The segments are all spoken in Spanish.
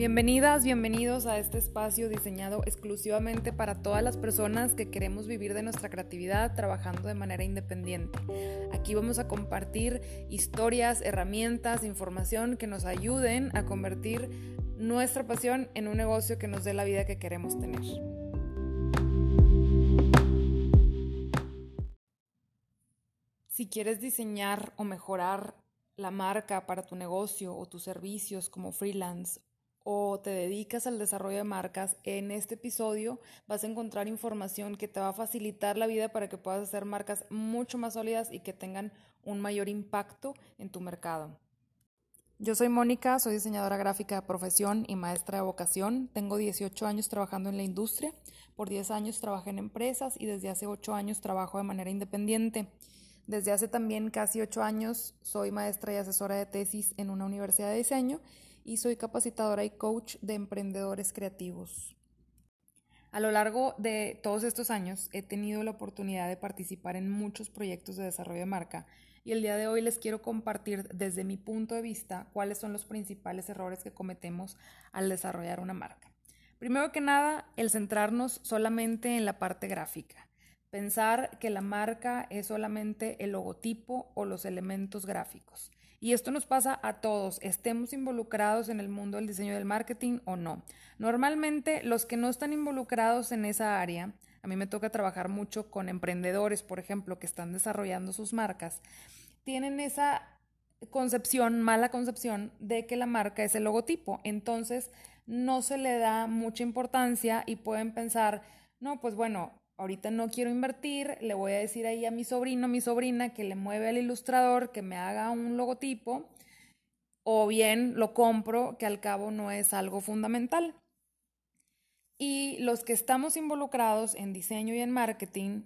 Bienvenidas, bienvenidos a este espacio diseñado exclusivamente para todas las personas que queremos vivir de nuestra creatividad trabajando de manera independiente. Aquí vamos a compartir historias, herramientas, información que nos ayuden a convertir nuestra pasión en un negocio que nos dé la vida que queremos tener. Si quieres diseñar o mejorar la marca para tu negocio o tus servicios como freelance o te dedicas al desarrollo de marcas, en este episodio vas a encontrar información que te va a facilitar la vida para que puedas hacer marcas mucho más sólidas y que tengan un mayor impacto en tu mercado. Yo soy Mónica, soy diseñadora gráfica de profesión y maestra de vocación. Tengo 18 años trabajando en la industria, por 10 años trabajé en empresas y desde hace 8 años trabajo de manera independiente. Desde hace también casi 8 años soy maestra y asesora de tesis en una universidad de diseño y soy capacitadora y coach de emprendedores creativos. A lo largo de todos estos años he tenido la oportunidad de participar en muchos proyectos de desarrollo de marca y el día de hoy les quiero compartir desde mi punto de vista cuáles son los principales errores que cometemos al desarrollar una marca. Primero que nada, el centrarnos solamente en la parte gráfica. Pensar que la marca es solamente el logotipo o los elementos gráficos. Y esto nos pasa a todos, estemos involucrados en el mundo del diseño del marketing o no. Normalmente los que no están involucrados en esa área, a mí me toca trabajar mucho con emprendedores, por ejemplo, que están desarrollando sus marcas, tienen esa concepción, mala concepción de que la marca es el logotipo. Entonces no se le da mucha importancia y pueden pensar, no, pues bueno, ahorita no quiero invertir, le voy a decir ahí a mi sobrino, mi sobrina, que le mueve al ilustrador, que me haga un logotipo, o bien lo compro, que al cabo no es algo fundamental. Y los que estamos involucrados en diseño y en marketing,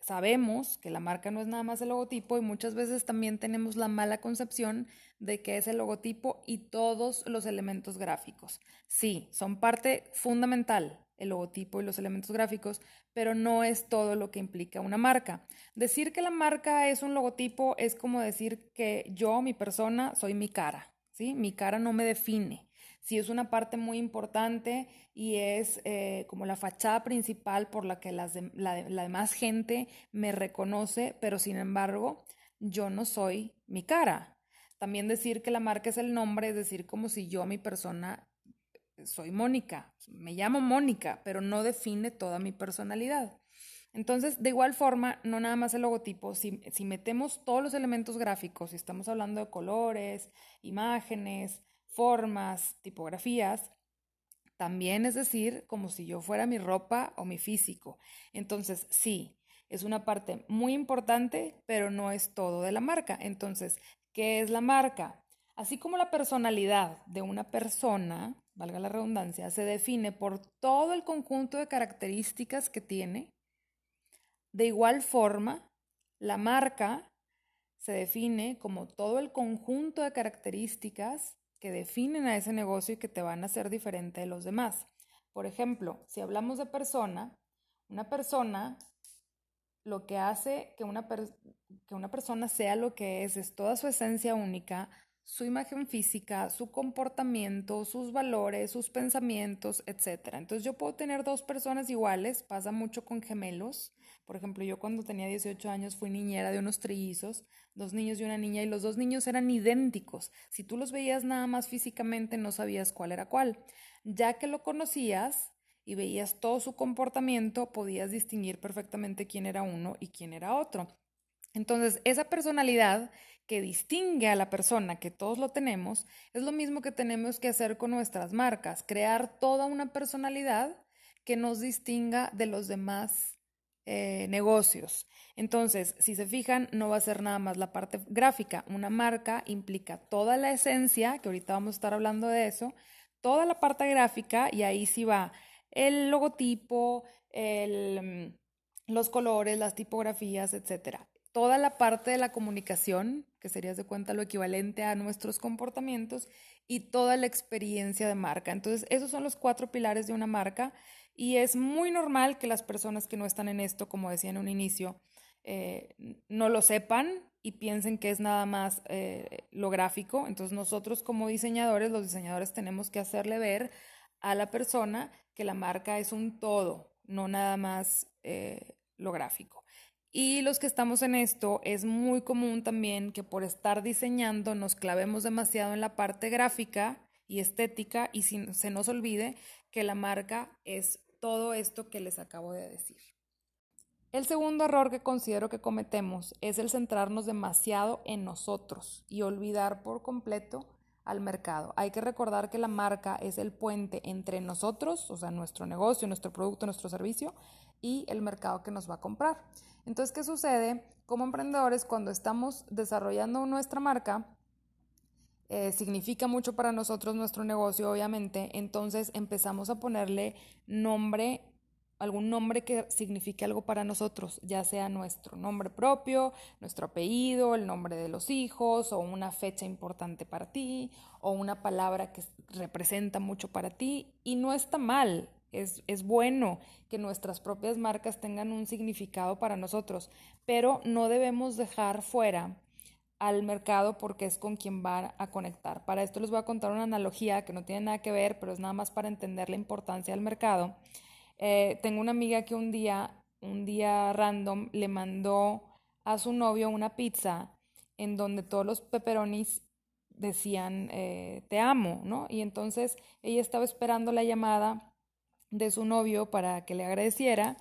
sabemos que la marca no es nada más el logotipo y muchas veces también tenemos la mala concepción de que es el logotipo y todos los elementos gráficos. Sí, son parte fundamental, el logotipo y los elementos gráficos, pero no es todo lo que implica una marca. Decir que la marca es un logotipo es como decir que yo, mi persona, soy mi cara, ¿sí? Mi cara no me define. Sí es una parte muy importante y es eh, como la fachada principal por la que la, la demás gente me reconoce, pero sin embargo, yo no soy mi cara. También decir que la marca es el nombre, es decir, como si yo, mi persona, soy Mónica, me llamo Mónica, pero no define toda mi personalidad. Entonces, de igual forma, no nada más el logotipo, si, si metemos todos los elementos gráficos, si estamos hablando de colores, imágenes, formas, tipografías, también es decir, como si yo fuera mi ropa o mi físico. Entonces, sí, es una parte muy importante, pero no es todo de la marca. Entonces, ¿qué es la marca? Así como la personalidad de una persona, valga la redundancia, se define por todo el conjunto de características que tiene, de igual forma, la marca se define como todo el conjunto de características que definen a ese negocio y que te van a hacer diferente de los demás. Por ejemplo, si hablamos de persona, una persona lo que hace que una, que una persona sea lo que es es toda su esencia única, su imagen física, su comportamiento, sus valores, sus pensamientos, etc. Entonces yo puedo tener dos personas iguales, pasa mucho con gemelos. Por ejemplo, yo cuando tenía 18 años fui niñera de unos trillizos, dos niños y una niña, y los dos niños eran idénticos. Si tú los veías nada más físicamente, no sabías cuál era cuál. Ya que lo conocías y veías todo su comportamiento, podías distinguir perfectamente quién era uno y quién era otro. Entonces, esa personalidad que distingue a la persona, que todos lo tenemos, es lo mismo que tenemos que hacer con nuestras marcas, crear toda una personalidad que nos distinga de los demás eh, negocios. Entonces, si se fijan, no va a ser nada más la parte gráfica. Una marca implica toda la esencia, que ahorita vamos a estar hablando de eso, toda la parte gráfica y ahí sí va el logotipo, el, mm, los colores, las tipografías, etcétera toda la parte de la comunicación, que sería de cuenta lo equivalente a nuestros comportamientos, y toda la experiencia de marca. Entonces, esos son los cuatro pilares de una marca y es muy normal que las personas que no están en esto, como decía en un inicio, eh, no lo sepan y piensen que es nada más eh, lo gráfico. Entonces nosotros como diseñadores, los diseñadores tenemos que hacerle ver a la persona que la marca es un todo, no nada más eh, lo gráfico. Y los que estamos en esto, es muy común también que por estar diseñando nos clavemos demasiado en la parte gráfica y estética y se nos olvide que la marca es todo esto que les acabo de decir. El segundo error que considero que cometemos es el centrarnos demasiado en nosotros y olvidar por completo al mercado. Hay que recordar que la marca es el puente entre nosotros, o sea, nuestro negocio, nuestro producto, nuestro servicio, y el mercado que nos va a comprar. Entonces, ¿qué sucede? Como emprendedores, cuando estamos desarrollando nuestra marca, eh, significa mucho para nosotros nuestro negocio, obviamente, entonces empezamos a ponerle nombre algún nombre que signifique algo para nosotros, ya sea nuestro nombre propio, nuestro apellido, el nombre de los hijos, o una fecha importante para ti, o una palabra que representa mucho para ti. Y no está mal, es, es bueno que nuestras propias marcas tengan un significado para nosotros, pero no debemos dejar fuera al mercado porque es con quien va a conectar. Para esto les voy a contar una analogía que no tiene nada que ver, pero es nada más para entender la importancia del mercado. Eh, tengo una amiga que un día, un día random, le mandó a su novio una pizza en donde todos los pepperonis decían eh, te amo, ¿no? Y entonces ella estaba esperando la llamada de su novio para que le agradeciera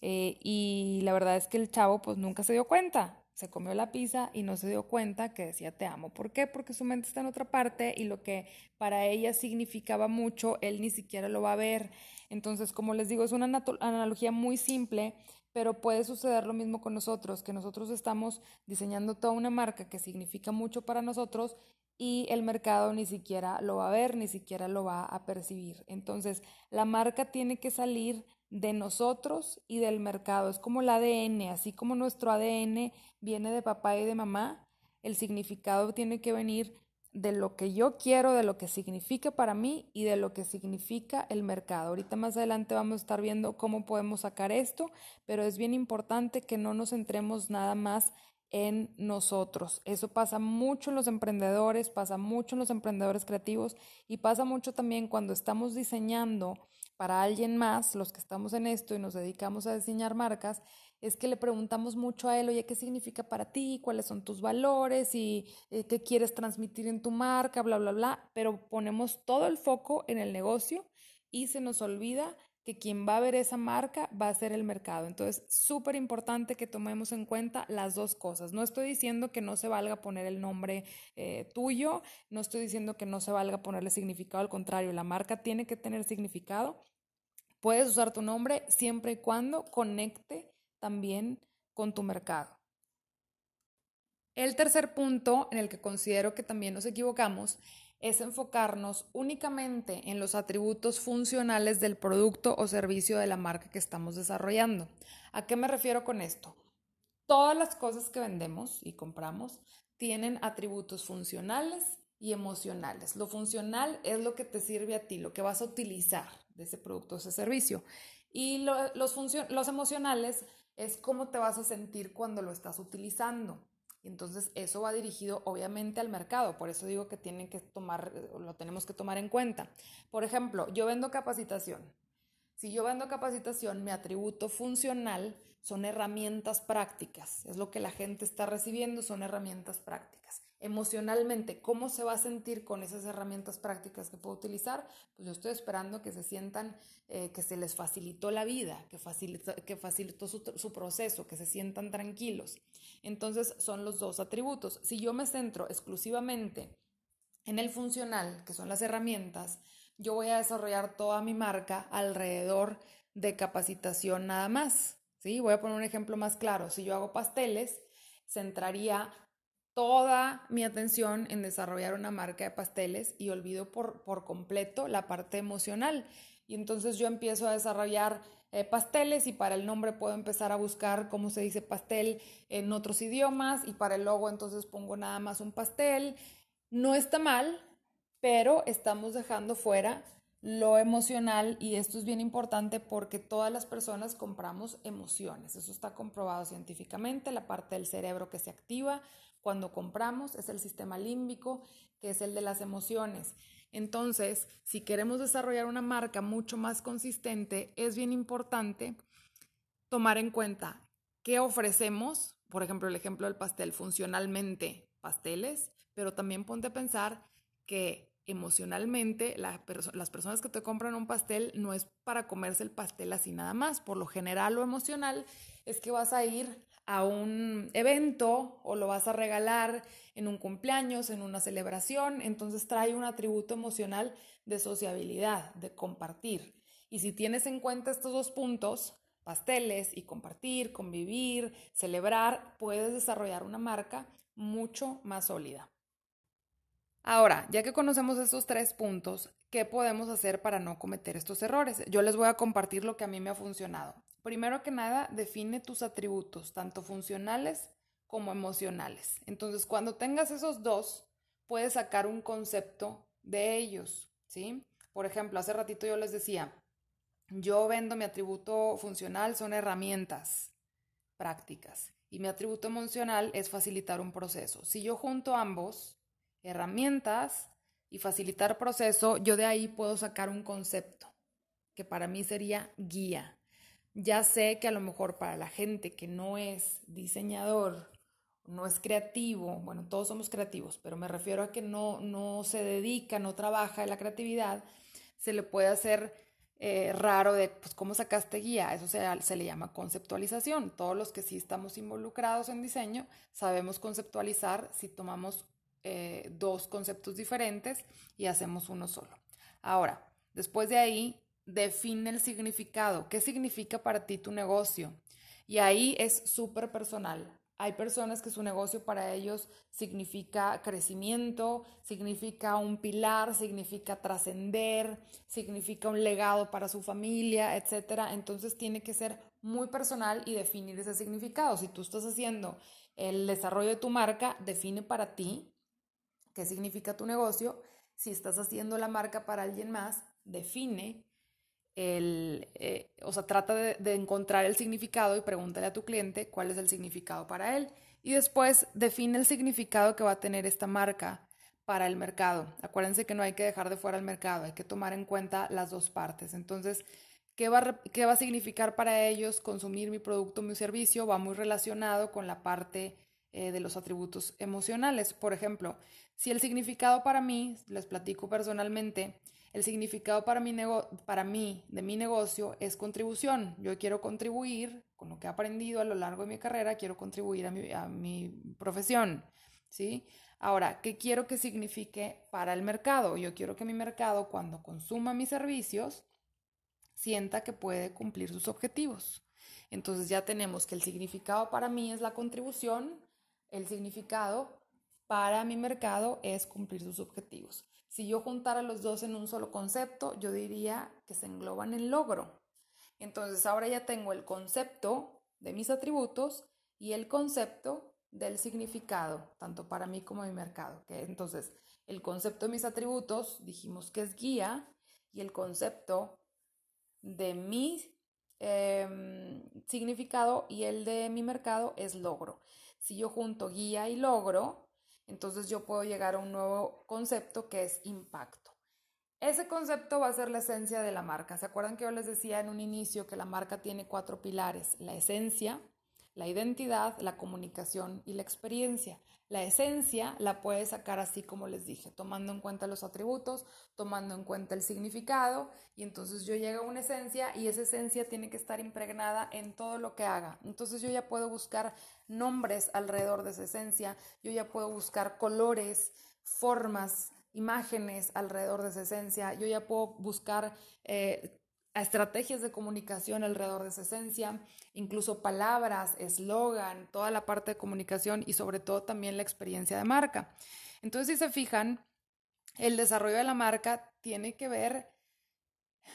eh, y la verdad es que el chavo pues nunca se dio cuenta se comió la pizza y no se dio cuenta que decía te amo. ¿Por qué? Porque su mente está en otra parte y lo que para ella significaba mucho, él ni siquiera lo va a ver. Entonces, como les digo, es una analogía muy simple, pero puede suceder lo mismo con nosotros, que nosotros estamos diseñando toda una marca que significa mucho para nosotros y el mercado ni siquiera lo va a ver, ni siquiera lo va a percibir. Entonces, la marca tiene que salir de nosotros y del mercado. Es como el ADN, así como nuestro ADN viene de papá y de mamá, el significado tiene que venir de lo que yo quiero, de lo que significa para mí y de lo que significa el mercado. Ahorita más adelante vamos a estar viendo cómo podemos sacar esto, pero es bien importante que no nos centremos nada más en nosotros. Eso pasa mucho en los emprendedores, pasa mucho en los emprendedores creativos y pasa mucho también cuando estamos diseñando para alguien más, los que estamos en esto y nos dedicamos a diseñar marcas, es que le preguntamos mucho a él, oye, ¿qué significa para ti? ¿Cuáles son tus valores? ¿Y eh, qué quieres transmitir en tu marca? Bla, bla, bla. Pero ponemos todo el foco en el negocio y se nos olvida que quien va a ver esa marca va a ser el mercado. Entonces, súper importante que tomemos en cuenta las dos cosas. No estoy diciendo que no se valga poner el nombre eh, tuyo, no estoy diciendo que no se valga ponerle significado, al contrario, la marca tiene que tener significado. Puedes usar tu nombre siempre y cuando conecte también con tu mercado. El tercer punto en el que considero que también nos equivocamos es enfocarnos únicamente en los atributos funcionales del producto o servicio de la marca que estamos desarrollando. ¿A qué me refiero con esto? Todas las cosas que vendemos y compramos tienen atributos funcionales y emocionales. Lo funcional es lo que te sirve a ti, lo que vas a utilizar de ese producto o ese servicio. Y los, emocionales es cómo te vas a sentir cuando lo estás utilizando. Entonces, eso va dirigido obviamente al mercado, por eso digo que tienen que tomar, lo tenemos que tomar en cuenta. Por ejemplo, yo vendo capacitación. Si yo vendo capacitación, mi atributo funcional son herramientas prácticas, es lo que la gente está recibiendo, son herramientas prácticas emocionalmente, ¿cómo se va a sentir con esas herramientas prácticas que puedo utilizar? Pues yo estoy esperando que se sientan eh, que se les facilitó la vida, que facilitó, que facilitó su, su, proceso, que se sientan tranquilos. Entonces son los dos atributos. Si yo me centro exclusivamente en el funcional, que son las herramientas, yo voy a desarrollar toda mi marca alrededor de capacitación nada más. Voy a poner un ejemplo más claro. Si yo hago pasteles, centraría toda mi atención en desarrollar una marca de pasteles y olvido por, por completo la parte emocional. Y entonces yo empiezo a desarrollar eh, pasteles y para el nombre puedo empezar a buscar cómo se dice pastel en otros idiomas y para el logo entonces pongo nada más un pastel. No está mal, pero estamos dejando fuera lo emocional y esto es bien importante porque todas las personas compramos emociones. Eso está comprobado científicamente. La parte del cerebro que se activa cuando compramos es el sistema límbico, que es el de las emociones. Entonces, si queremos desarrollar una marca mucho más consistente, es bien importante tomar en cuenta qué ofrecemos, por ejemplo, el ejemplo del pastel, funcionalmente pasteles, pero también ponte a pensar que emocionalmente las personas que te compran un pastel no es para comerse el pastel así nada más. Por lo general lo emocional es que vas a ir a un evento o lo vas a regalar en un cumpleaños, en una celebración, entonces trae un atributo emocional de sociabilidad, de compartir. Y si tienes en cuenta estos dos puntos, pasteles y compartir, convivir, celebrar, puedes desarrollar una marca mucho más sólida. Ahora, ya que conocemos estos tres puntos, ¿qué podemos hacer para no cometer estos errores? Yo les voy a compartir lo que a mí me ha funcionado. Primero que nada, define tus atributos, tanto funcionales como emocionales. Entonces, cuando tengas esos dos, puedes sacar un concepto de ellos, ¿sí? Por ejemplo, hace ratito yo les decía, yo vendo mi atributo funcional, son herramientas prácticas, y mi atributo emocional es facilitar un proceso. Si yo junto ambos, herramientas y facilitar proceso, yo de ahí puedo sacar un concepto que para mí sería guía. Ya sé que a lo mejor para la gente que no es diseñador, no es creativo, bueno, todos somos creativos, pero me refiero a que no, no se dedica, no trabaja en la creatividad, se le puede hacer eh, raro de, pues, ¿cómo sacaste guía? Eso se, se le llama conceptualización. Todos los que sí estamos involucrados en diseño sabemos conceptualizar si tomamos eh, dos conceptos diferentes y hacemos uno solo. Ahora, después de ahí, define el significado. ¿Qué significa para ti tu negocio? Y ahí es súper personal. Hay personas que su negocio para ellos significa crecimiento, significa un pilar, significa trascender, significa un legado para su familia, etc. Entonces tiene que ser muy personal y definir ese significado. Si tú estás haciendo el desarrollo de tu marca, define para ti qué significa tu negocio. Si estás haciendo la marca para alguien más, define el, eh, o sea, trata de, encontrar el significado y pregúntale a tu cliente cuál es el significado para él. Y después define el significado que va a tener esta marca para el mercado. Acuérdense que no hay que dejar de fuera el mercado, hay que tomar en cuenta las dos partes. Entonces, ¿qué va, qué va a significar para ellos consumir mi producto, mi servicio? Va muy relacionado con la parte eh, de los atributos emocionales. Por ejemplo, si el significado para mí, les platico personalmente, el significado para mi, para mí de mi negocio es contribución. Yo quiero contribuir con lo que he aprendido a lo largo de mi carrera, quiero contribuir a mi, a mi profesión, ¿sí? Ahora, ¿qué quiero que signifique para el mercado? Yo quiero que mi mercado, cuando consuma mis servicios, sienta que puede cumplir sus objetivos. Entonces ya tenemos que el significado para mí es la contribución, el significado para mi mercado es cumplir sus objetivos. Si yo juntara los dos en un solo concepto, yo diría que se engloban en logro. Entonces ahora ya tengo el concepto de mis atributos y el concepto del significado, tanto para mí como mi mercado. Entonces, el concepto de mis atributos dijimos que es guía y el concepto de mi em, significado y el de mi mercado es logro. Si yo junto guía y logro, entonces yo puedo llegar a un nuevo concepto que es impacto. Ese concepto va a ser la esencia de la marca. ¿Se acuerdan que yo les decía en un inicio que la marca tiene cuatro pilares? La esencia, la identidad, la comunicación y la experiencia. La esencia la puedes sacar así como les dije, tomando en cuenta los atributos, tomando en cuenta el significado y entonces yo llego a una esencia y esa esencia tiene que estar impregnada en todo lo que haga. Entonces yo ya puedo buscar nombres alrededor de esa esencia, yo ya puedo buscar colores, formas, imágenes alrededor de esa esencia, yo ya puedo buscar eh, estrategias de comunicación alrededor de esa esencia, incluso palabras, eslogan, toda la parte de comunicación y sobre todo también la experiencia de marca. Entonces, si se fijan, el desarrollo de la marca tiene que ver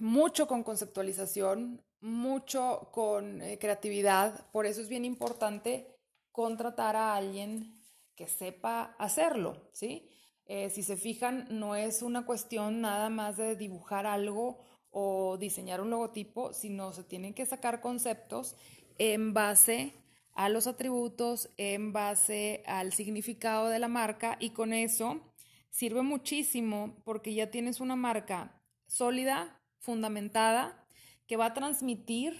mucho con conceptualización, mucho con eh, creatividad, por eso es bien importante contratar a alguien que sepa hacerlo, ¿sí? Eh, si se fijan, no es una cuestión nada más de dibujar algo o diseñar un logotipo, sino se tienen que sacar conceptos en base a los atributos, en base al significado de la marca y con eso sirve muchísimo porque ya tienes una marca sólida, fundamentada, que va a transmitir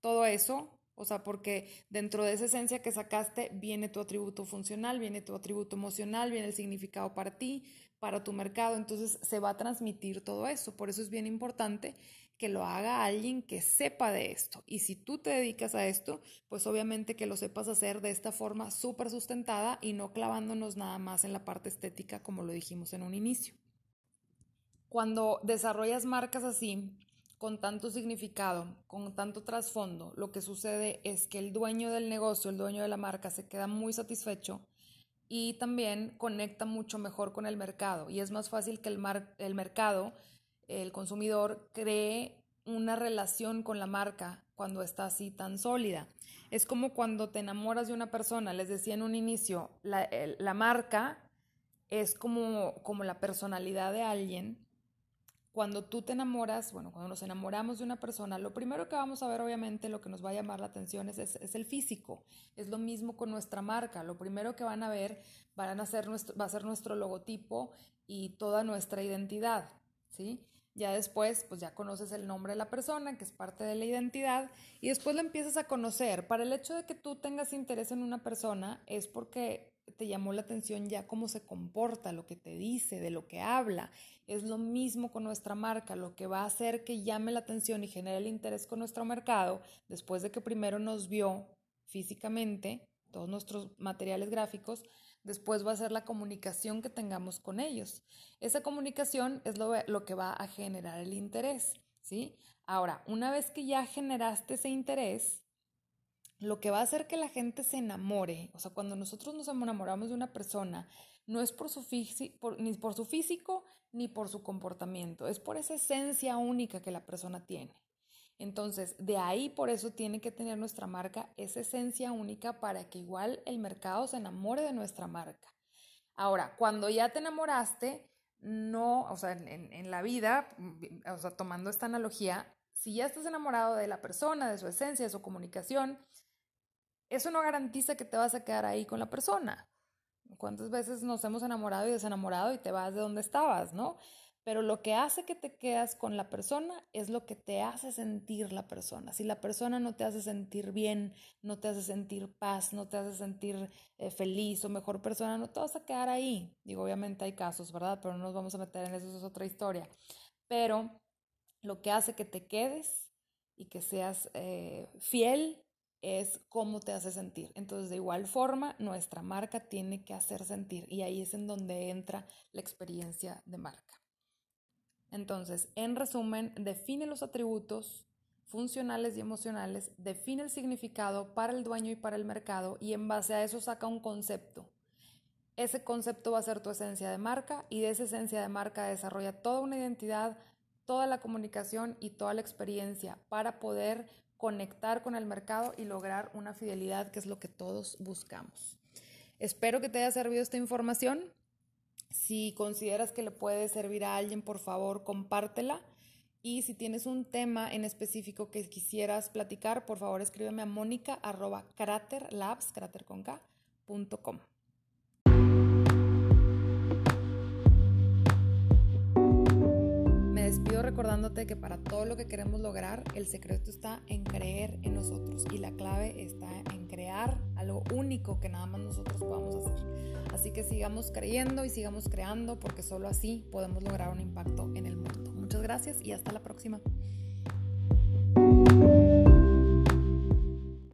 todo eso, o sea, porque dentro de esa esencia que sacaste viene tu atributo funcional, viene tu atributo emocional, viene el significado para ti, para tu mercado, entonces se va a transmitir todo eso. Por eso es bien importante que lo haga alguien que sepa de esto. Y si tú te dedicas a esto, pues obviamente que lo sepas hacer de esta forma súper sustentada y no clavándonos nada más en la parte estética como lo dijimos en un inicio. Cuando desarrollas marcas así, con tanto significado, con tanto trasfondo, lo que sucede es que el dueño del negocio, el dueño de la marca, se queda muy satisfecho y también conecta mucho mejor con el mercado y es más fácil que el, el mercado, el consumidor, cree una relación con la marca cuando está así tan sólida. Es como cuando te enamoras de una persona, les decía en un inicio, la, la marca es como, como la personalidad de alguien cuando tú te enamoras, bueno, cuando nos enamoramos de una persona, lo primero que vamos a ver, obviamente, lo que nos va a llamar la atención es, es, el físico. Es lo mismo con nuestra marca. Lo primero que van a ver van a ser nuestro, va a ser nuestro logotipo y toda nuestra identidad, ¿sí? Ya después, pues ya conoces el nombre de la persona, que es parte de la identidad, y después la empiezas a conocer. Para el hecho de que tú tengas interés en una persona es porque te llamó la atención ya cómo se comporta, lo que te dice, de lo que habla. Es lo mismo con nuestra marca, lo que va a hacer que llame la atención y genere el interés con nuestro mercado, después de que primero nos vio físicamente, todos nuestros materiales gráficos, después va a ser la comunicación que tengamos con ellos. Esa comunicación es lo, lo que va a generar el interés, ¿sí? Ahora, una vez que ya generaste ese interés, lo que va a hacer que la gente se enamore, o sea, cuando nosotros nos enamoramos de una persona, no es por su ni por su físico ni por su comportamiento, es por esa esencia única que la persona tiene. Entonces, de ahí por eso tiene que tener nuestra marca esa esencia única para que igual el mercado se enamore de nuestra marca. Ahora, cuando ya te enamoraste, no, o sea, en, en la vida, o sea, tomando esta analogía, si ya estás enamorado de la persona, de su esencia, de su comunicación, eso no garantiza que te vas a quedar ahí con la persona. ¿Cuántas veces nos hemos enamorado y desenamorado y te vas de donde estabas, no? Pero lo que hace que te quedas con la persona es lo que te hace sentir la persona. Si la persona no te hace sentir bien, no te hace sentir paz, no te hace sentir eh, feliz o mejor persona, no te vas a quedar ahí. Digo, obviamente hay casos, ¿verdad? Pero no nos vamos a meter en eso, eso es otra historia. Pero lo que hace que te quedes y que seas eh, fiel es cómo te hace sentir. Entonces, de igual forma, nuestra marca tiene que hacer sentir y ahí es en donde entra la experiencia de marca. Entonces, en resumen, define los atributos funcionales y emocionales, define el significado para el dueño y para el mercado y en base a eso saca un concepto. Ese concepto va a ser tu esencia de marca y de esa esencia de marca desarrolla toda una identidad, toda la comunicación y toda la experiencia para poder conectar con el mercado y lograr una fidelidad que es lo que todos buscamos. Espero que te haya servido esta información. Si consideras que le puede servir a alguien, por favor, compártela. Y si tienes un tema en específico que quisieras platicar, por favor escríbeme a mónica arroba recordándote que para todo lo que queremos lograr, el secreto está en creer en nosotros y la clave está en crear algo único que nada más nosotros podamos hacer. Así que sigamos creyendo y sigamos creando porque solo así podemos lograr un impacto en el mundo. Muchas gracias y hasta la próxima.